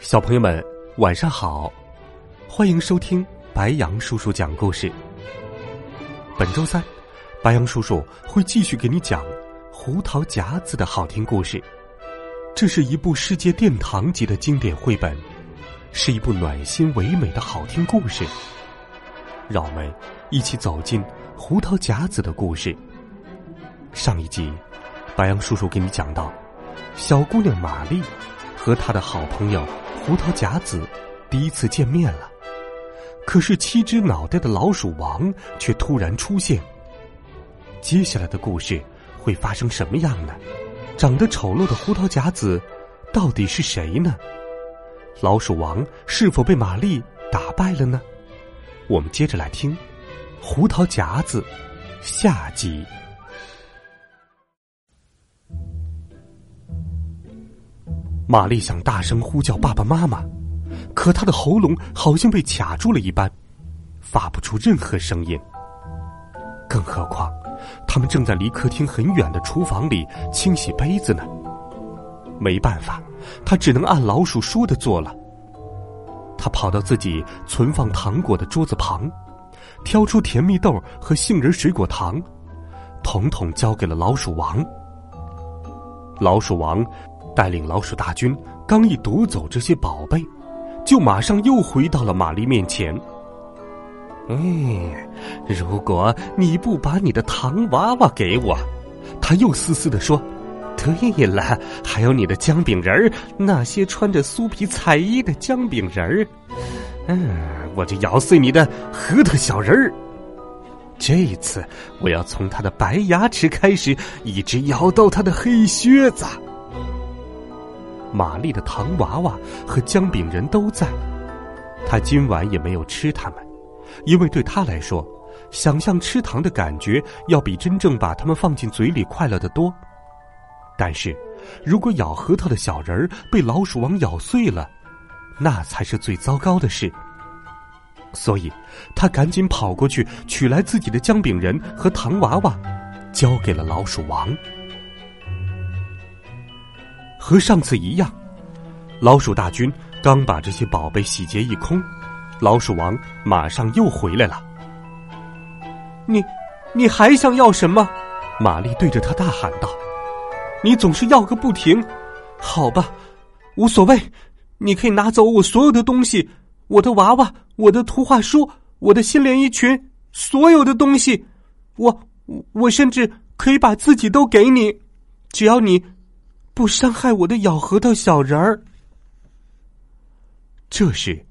小朋友们，晚上好！欢迎收听白羊叔叔讲故事。本周三，白羊叔叔会继续给你讲《胡桃夹子》的好听故事。这是一部世界殿堂级的经典绘本，是一部暖心唯美的好听故事。让我们一起走进胡桃夹子的故事。上一集，白羊叔叔给你讲到，小姑娘玛丽和她的好朋友。胡桃夹子第一次见面了，可是七只脑袋的老鼠王却突然出现。接下来的故事会发生什么样呢？长得丑陋的胡桃夹子到底是谁呢？老鼠王是否被玛丽打败了呢？我们接着来听《胡桃夹子》下集。玛丽想大声呼叫爸爸妈妈，可她的喉咙好像被卡住了一般，发不出任何声音。更何况，他们正在离客厅很远的厨房里清洗杯子呢。没办法，他只能按老鼠说的做了。他跑到自己存放糖果的桌子旁，挑出甜蜜豆和杏仁水果糖，统统交给了老鼠王。老鼠王。带领老鼠大军刚一夺走这些宝贝，就马上又回到了玛丽面前。嗯，如果你不把你的糖娃娃给我，他又嘶嘶的说：“对了，还有你的姜饼人儿，那些穿着酥皮彩衣的姜饼人儿，嗯，我就咬碎你的核桃小人儿。这次我要从他的白牙齿开始，一直咬到他的黑靴子。”玛丽的糖娃娃和姜饼人都在，她今晚也没有吃它们，因为对她来说，想象吃糖的感觉要比真正把它们放进嘴里快乐的多。但是，如果咬核桃的小人儿被老鼠王咬碎了，那才是最糟糕的事。所以，他赶紧跑过去取来自己的姜饼人和糖娃娃，交给了老鼠王。和上次一样，老鼠大军刚把这些宝贝洗劫一空，老鼠王马上又回来了。你，你还想要什么？玛丽对着他大喊道：“你总是要个不停。好吧，无所谓，你可以拿走我所有的东西，我的娃娃，我的图画书，我的新连衣裙，所有的东西。我，我甚至可以把自己都给你，只要你。”不伤害我的咬核桃小人儿。这时，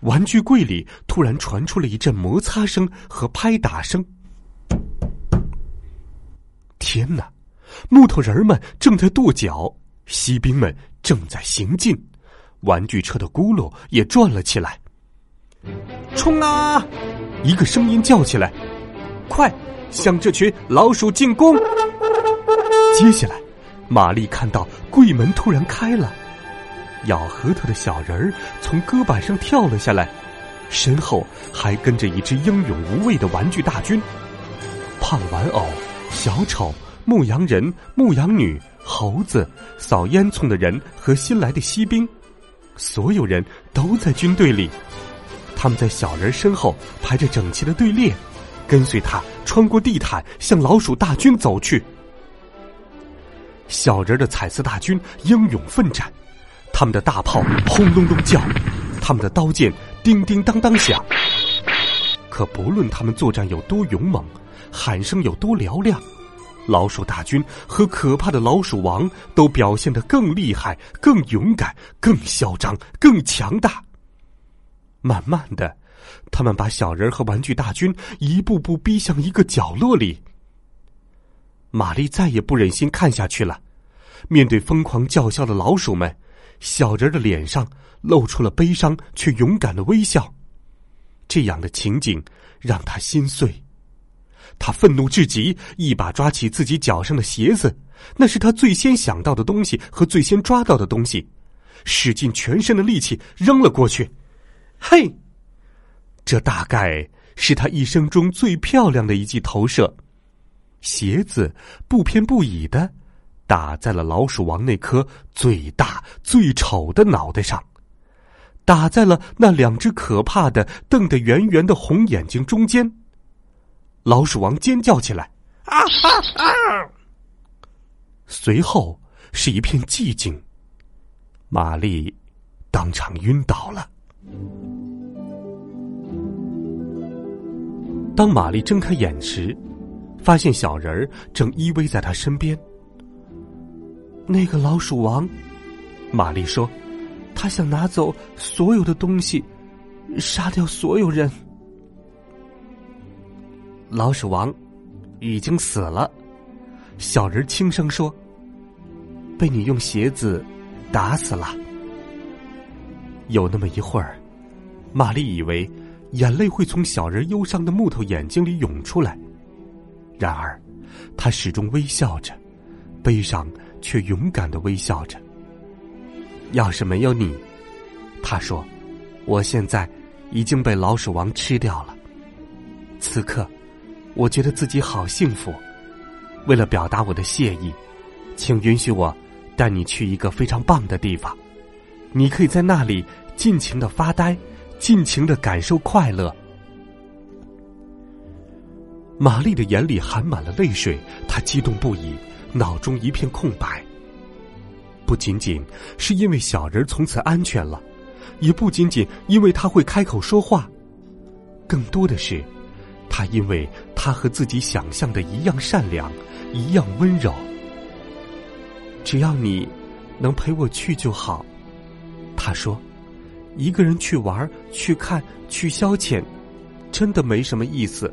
玩具柜里突然传出了一阵摩擦声和拍打声。天哪！木头人们正在跺脚，锡兵们正在行进，玩具车的轱辘也转了起来。冲啊！一个声音叫起来：“快，向这群老鼠进攻！”接下来。玛丽看到柜门突然开了，咬核桃的小人儿从搁板上跳了下来，身后还跟着一支英勇无畏的玩具大军。胖玩偶、小丑、牧羊人、牧羊女、猴子、扫烟囱的人和新来的锡兵，所有人都在军队里。他们在小人身后排着整齐的队列，跟随他穿过地毯向老鼠大军走去。小人的彩色大军英勇奋战，他们的大炮轰隆隆叫，他们的刀剑叮叮当当响。可不论他们作战有多勇猛，喊声有多嘹亮，老鼠大军和可怕的老鼠王都表现得更厉害、更勇敢、更嚣张、更强大。慢慢的，他们把小人和玩具大军一步步逼向一个角落里。玛丽再也不忍心看下去了。面对疯狂叫嚣的老鼠们，小人的脸上露出了悲伤却勇敢的微笑。这样的情景让他心碎，他愤怒至极，一把抓起自己脚上的鞋子，那是他最先想到的东西和最先抓到的东西，使尽全身的力气扔了过去。嘿，这大概是他一生中最漂亮的一记投射，鞋子不偏不倚的打在了老鼠王那颗最大最丑的脑袋上，打在了那两只可怕的瞪得圆圆的红眼睛中间。老鼠王尖叫起来，啊啊啊！随后是一片寂静，玛丽当场晕倒了。当玛丽睁开眼时，发现小人儿正依偎在他身边。那个老鼠王，玛丽说：“他想拿走所有的东西，杀掉所有人。”老鼠王已经死了，小人轻声说：“被你用鞋子打死了。”有那么一会儿，玛丽以为。眼泪会从小人忧伤的木头眼睛里涌出来，然而，他始终微笑着，悲伤却勇敢的微笑着。要是没有你，他说，我现在已经被老鼠王吃掉了。此刻，我觉得自己好幸福。为了表达我的谢意，请允许我带你去一个非常棒的地方，你可以在那里尽情的发呆。尽情的感受快乐。玛丽的眼里含满了泪水，她激动不已，脑中一片空白。不仅仅是因为小人从此安全了，也不仅仅因为他会开口说话，更多的是，他因为他和自己想象的一样善良，一样温柔。只要你能陪我去就好，他说。一个人去玩、去看、去消遣，真的没什么意思。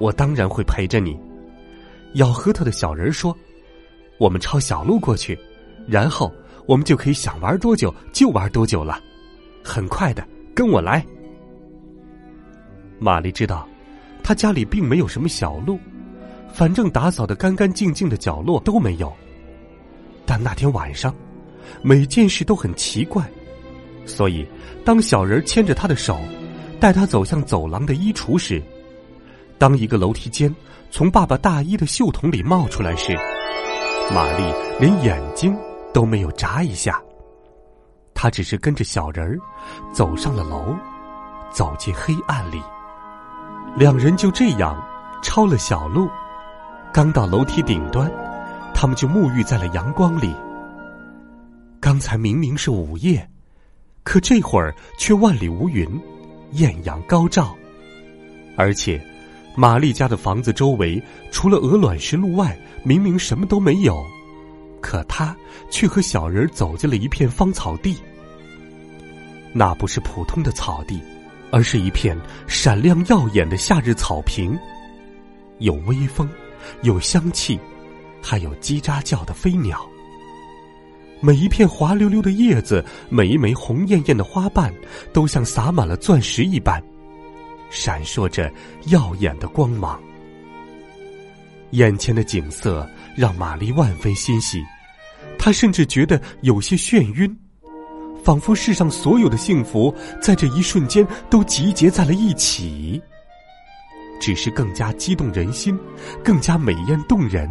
我当然会陪着你。咬核桃的小人说：“我们抄小路过去，然后我们就可以想玩多久就玩多久了。很快的，跟我来。”玛丽知道，他家里并没有什么小路，反正打扫的干干净净的角落都没有。但那天晚上。每件事都很奇怪，所以当小人牵着他的手，带他走向走廊的衣橱时，当一个楼梯间从爸爸大衣的袖筒里冒出来时，玛丽连眼睛都没有眨一下。她只是跟着小人儿走上了楼，走进黑暗里。两人就这样抄了小路，刚到楼梯顶端，他们就沐浴在了阳光里。刚才明明是午夜，可这会儿却万里无云，艳阳高照。而且，玛丽家的房子周围除了鹅卵石路外，明明什么都没有，可他却和小人走进了一片芳草地。那不是普通的草地，而是一片闪亮耀眼的夏日草坪，有微风，有香气，还有叽喳叫的飞鸟。每一片滑溜溜的叶子，每一枚红艳艳的花瓣，都像洒满了钻石一般，闪烁着耀眼的光芒。眼前的景色让玛丽万分欣喜，她甚至觉得有些眩晕，仿佛世上所有的幸福在这一瞬间都集结在了一起，只是更加激动人心，更加美艳动人。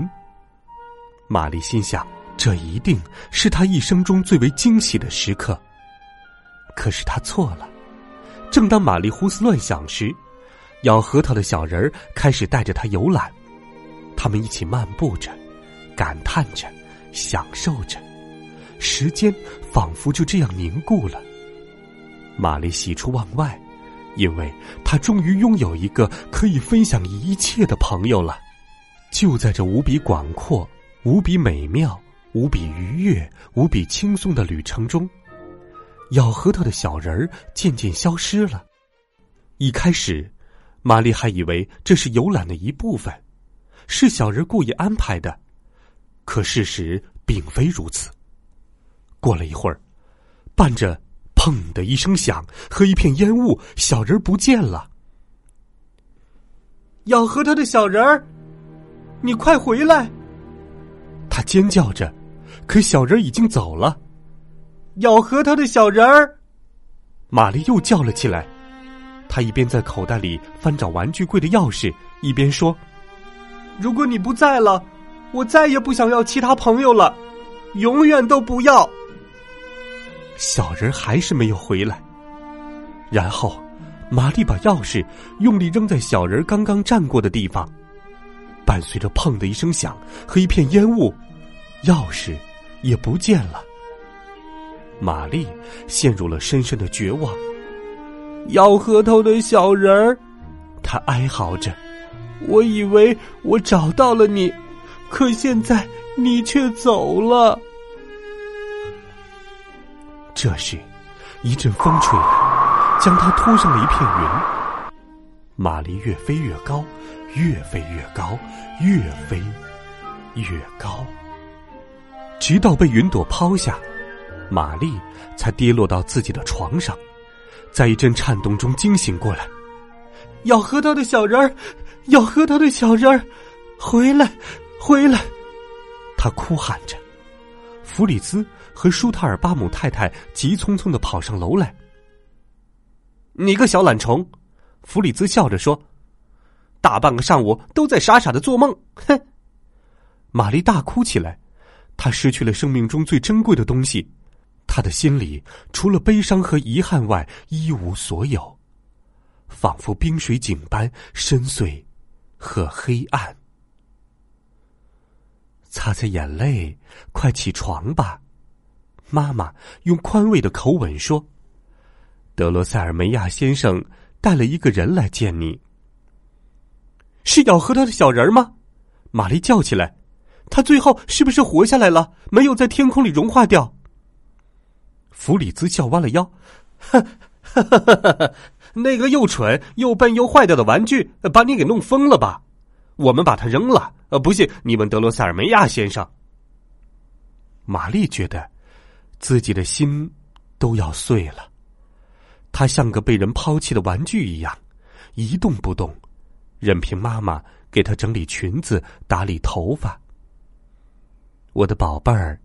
玛丽心想。这一定是她一生中最为惊喜的时刻。可是她错了。正当玛丽胡思乱想时，咬核桃的小人儿开始带着他游览。他们一起漫步着，感叹着，享受着，时间仿佛就这样凝固了。玛丽喜出望外，因为她终于拥有一个可以分享一切的朋友了。就在这无比广阔、无比美妙。无比愉悦、无比轻松的旅程中，咬核桃的小人儿渐渐消失了。一开始，玛丽还以为这是游览的一部分，是小人故意安排的。可事实并非如此。过了一会儿，伴着“砰”的一声响和一片烟雾，小人不见了。咬核桃的小人儿，你快回来！他尖叫着，可小人已经走了。咬核桃的小人儿，玛丽又叫了起来。她一边在口袋里翻找玩具柜的钥匙，一边说：“如果你不在了，我再也不想要其他朋友了，永远都不要。”小人还是没有回来。然后，玛丽把钥匙用力扔在小人刚刚站过的地方，伴随着“砰”的一声响和一片烟雾，钥匙也不见了。玛丽陷入了深深的绝望。咬核桃的小人儿，他哀嚎着：“我以为我找到了你，可现在你却走了。”这时，一阵风吹来，将他拖上了一片云。玛丽越飞越高，越飞越高，越飞越高，直到被云朵抛下，玛丽才跌落到自己的床上。在一阵颤动中惊醒过来，咬核桃的小人儿，咬核桃的小人儿，回来，回来！他哭喊着。弗里兹和舒塔尔巴姆太太急匆匆的跑上楼来。你个小懒虫，弗里兹笑着说：“大半个上午都在傻傻的做梦。”哼！玛丽大哭起来，她失去了生命中最珍贵的东西。他的心里除了悲伤和遗憾外一无所有，仿佛冰水井般深邃和黑暗。擦擦眼泪，快起床吧，妈妈用宽慰的口吻说：“德罗塞尔梅亚先生带了一个人来见你。”是咬核桃的小人吗？玛丽叫起来：“他最后是不是活下来了？没有在天空里融化掉？”弗里兹笑弯了腰，哈，那个又蠢又笨又坏掉的玩具，把你给弄疯了吧？我们把它扔了。呃，不信你问德罗塞尔梅亚先生。玛丽觉得自己的心都要碎了，她像个被人抛弃的玩具一样，一动不动，任凭妈妈给她整理裙子、打理头发。我的宝贝儿，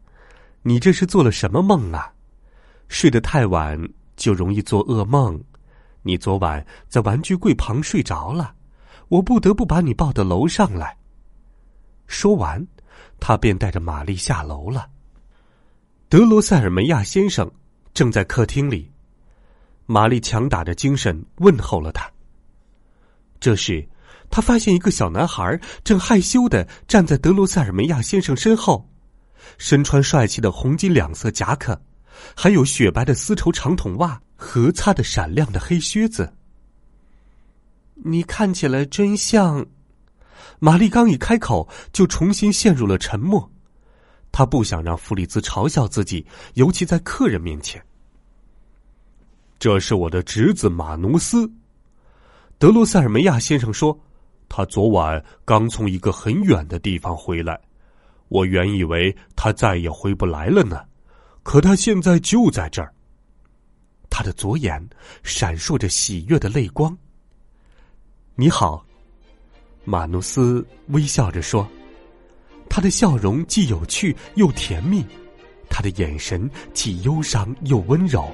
你这是做了什么梦啊？睡得太晚就容易做噩梦，你昨晚在玩具柜旁睡着了，我不得不把你抱到楼上来。说完，他便带着玛丽下楼了。德罗塞尔梅亚先生正在客厅里，玛丽强打着精神问候了他。这时，他发现一个小男孩正害羞的站在德罗塞尔梅亚先生身后，身穿帅气的红金两色夹克。还有雪白的丝绸长筒袜和擦的闪亮的黑靴子。你看起来真像。玛丽刚一开口，就重新陷入了沉默。她不想让弗里兹嘲笑自己，尤其在客人面前。这是我的侄子马努斯，德罗塞尔梅亚先生说，他昨晚刚从一个很远的地方回来。我原以为他再也回不来了呢。可他现在就在这儿。他的左眼闪烁着喜悦的泪光。你好，马努斯微笑着说，他的笑容既有趣又甜蜜，他的眼神既忧伤又温柔，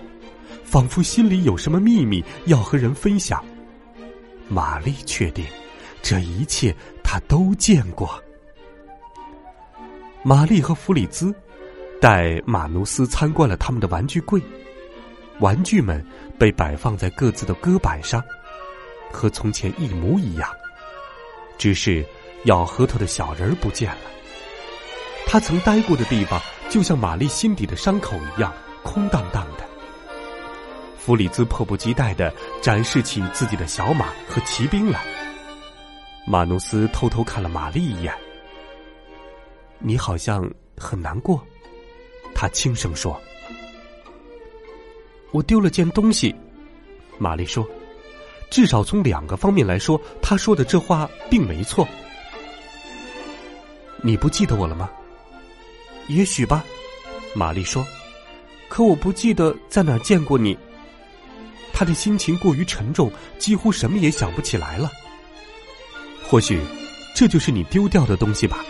仿佛心里有什么秘密要和人分享。玛丽确定，这一切他都见过。玛丽和弗里兹。带马努斯参观了他们的玩具柜，玩具们被摆放在各自的搁板上，和从前一模一样，只是咬核桃的小人不见了。他曾待过的地方，就像玛丽心底的伤口一样空荡荡的。弗里兹迫不及待的展示起自己的小马和骑兵来。马努斯偷偷看了玛丽一眼，你好像很难过。他轻声说：“我丢了件东西。”玛丽说：“至少从两个方面来说，他说的这话并没错。”你不记得我了吗？也许吧，玛丽说：“可我不记得在哪儿见过你。他的心情过于沉重，几乎什么也想不起来了。或许，这就是你丢掉的东西吧。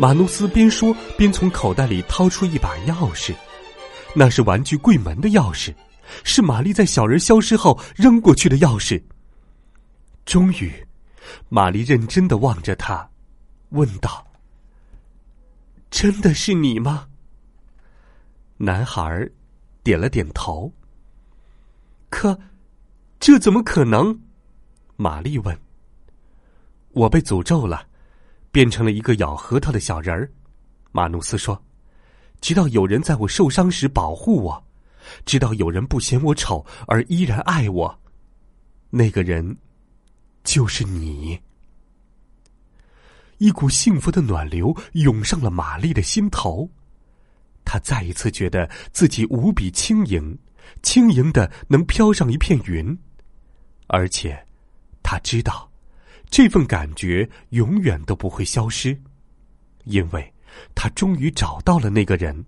马努斯边说边从口袋里掏出一把钥匙，那是玩具柜门的钥匙，是玛丽在小人消失后扔过去的钥匙。终于，玛丽认真的望着他，问道：“真的是你吗？”男孩点了点头。可，这怎么可能？玛丽问。我被诅咒了。变成了一个咬核桃的小人儿，马努斯说：“直到有人在我受伤时保护我，直到有人不嫌我丑而依然爱我，那个人就是你。”一股幸福的暖流涌上了玛丽的心头，她再一次觉得自己无比轻盈，轻盈的能飘上一片云，而且，她知道。这份感觉永远都不会消失，因为他终于找到了那个人，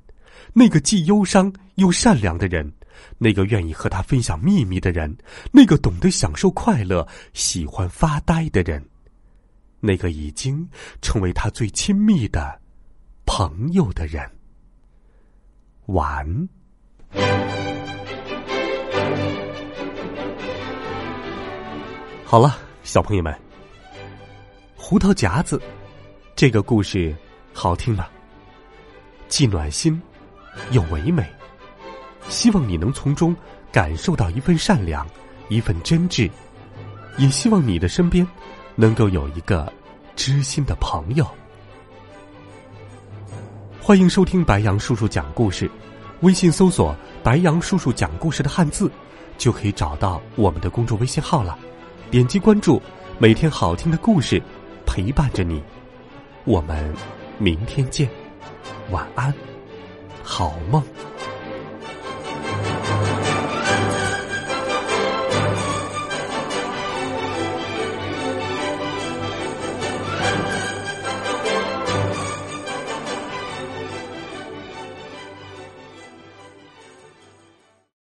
那个既忧伤又善良的人，那个愿意和他分享秘密的人，那个懂得享受快乐、喜欢发呆的人，那个已经成为他最亲密的朋友的人。完。好了，小朋友们。胡桃夹子，这个故事好听吗？既暖心又唯美，希望你能从中感受到一份善良，一份真挚，也希望你的身边能够有一个知心的朋友。欢迎收听白杨叔叔讲故事，微信搜索“白杨叔叔讲故事”的汉字，就可以找到我们的公众微信号了。点击关注，每天好听的故事。陪伴着你，我们明天见，晚安，好梦。